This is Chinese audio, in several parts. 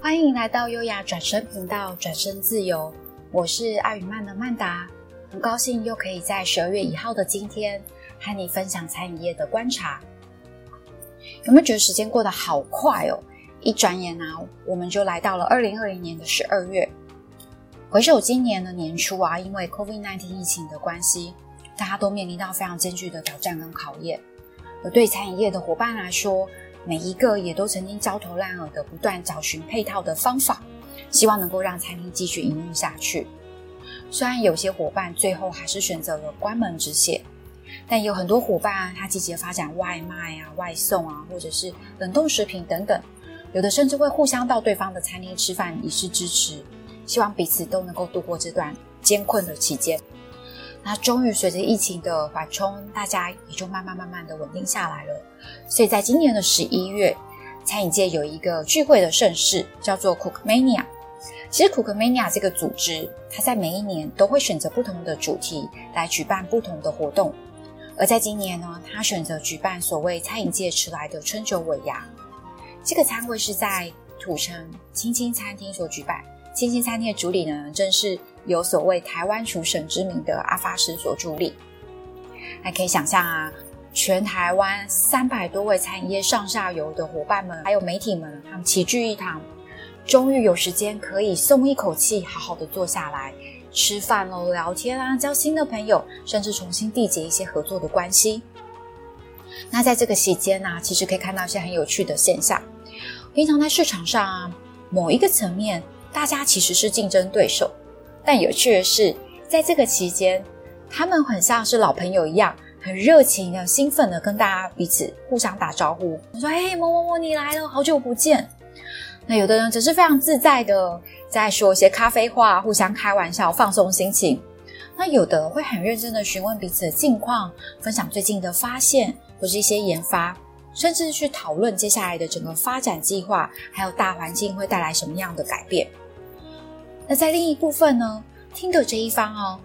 欢迎来到优雅转身频道，转身自由。我是艾宇曼的曼达，很高兴又可以在十二月一号的今天和你分享餐饮业的观察。有没有觉得时间过得好快哦？一转眼啊，我们就来到了二零二零年的十二月。回首今年的年初啊，因为 COVID-19 疫情的关系，大家都面临到非常艰巨的挑战跟考验。而对餐饮业的伙伴来说，每一个也都曾经焦头烂额的不断找寻配套的方法，希望能够让餐厅继续营运下去。虽然有些伙伴最后还是选择了关门止血，但有很多伙伴他积极发展外卖啊、外送啊，或者是冷冻食品等等。有的甚至会互相到对方的餐厅吃饭以示支持，希望彼此都能够度过这段艰困的期间。那终于随着疫情的缓冲，大家也就慢慢慢慢的稳定下来了。所以在今年的十一月，餐饮界有一个聚会的盛事，叫做 Cookmania。其实 Cookmania 这个组织，它在每一年都会选择不同的主题来举办不同的活动。而在今年呢，它选择举办所谓餐饮界迟来的春酒尾牙。这个餐会是在土城青青餐厅所举办。星星餐厅的主理呢，正是有所谓台湾厨神之名的阿发师所助力。还可以想象啊，全台湾三百多位餐饮业上下游的伙伴们，还有媒体们，他们齐聚一堂，终于有时间可以松一口气，好好的坐下来吃饭喽，聊天啊，交新的朋友，甚至重新缔结一些合作的关系。那在这个期间呢，其实可以看到一些很有趣的现象。平常在市场上啊，某一个层面。大家其实是竞争对手，但有趣的是，在这个期间，他们很像是老朋友一样，很热情的、兴奋的跟大家彼此互相打招呼。我说：“嘿，某某某，你来了，好久不见。”那有的人则是非常自在的，在说一些咖啡话，互相开玩笑，放松心情。那有的会很认真的询问彼此的近况，分享最近的发现或是一些研发。甚至去讨论接下来的整个发展计划，还有大环境会带来什么样的改变。那在另一部分呢，听的这一方哦，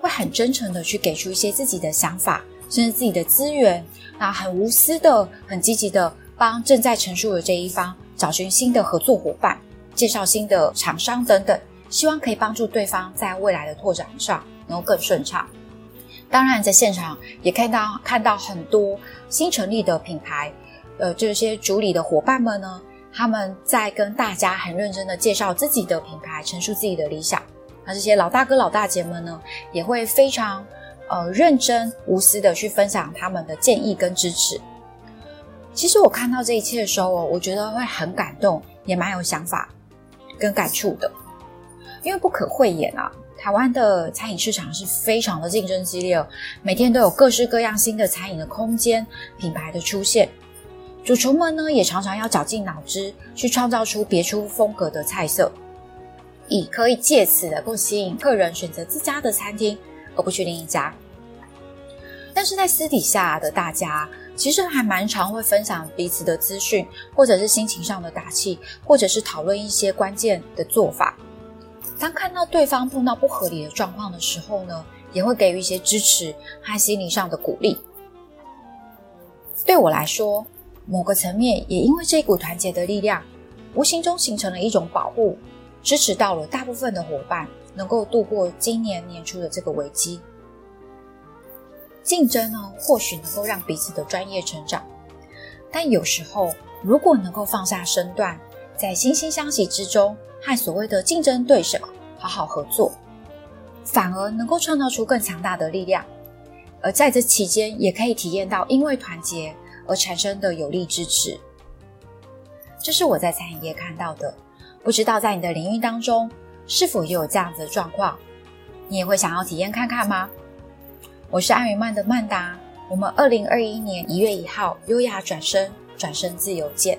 会很真诚的去给出一些自己的想法，甚至自己的资源，那很无私的、很积极的帮正在陈述的这一方找寻新的合作伙伴，介绍新的厂商等等，希望可以帮助对方在未来的拓展上能够更顺畅。当然，在现场也看到看到很多新成立的品牌，呃，这些主理的伙伴们呢，他们在跟大家很认真的介绍自己的品牌，陈述自己的理想。那这些老大哥老大姐们呢，也会非常呃认真无私的去分享他们的建议跟支持。其实我看到这一切的时候，我觉得会很感动，也蛮有想法跟感触的，因为不可讳言啊。台湾的餐饮市场是非常的竞争激烈，每天都有各式各样新的餐饮的空间品牌的出现，主厨们呢也常常要绞尽脑汁去创造出别出风格的菜色，以可以借此能够吸引客人选择自家的餐厅而不去另一家。但是在私底下的大家，其实还蛮常会分享彼此的资讯，或者是心情上的打气，或者是讨论一些关键的做法。当看到对方碰到不合理的状况的时候呢，也会给予一些支持和心理上的鼓励。对我来说，某个层面也因为这股团结的力量，无形中形成了一种保护，支持到了大部分的伙伴能够度过今年年初的这个危机。竞争呢，或许能够让彼此的专业成长，但有时候如果能够放下身段，在惺惺相惜之中，和所谓的竞争对手好好合作，反而能够创造出更强大的力量。而在这期间，也可以体验到因为团结而产生的有力支持。这是我在餐饮业看到的，不知道在你的领域当中是否也有这样子的状况？你也会想要体验看看吗？我是艾云曼的曼达，我们二零二一年一月一号优雅转身，转身自由见。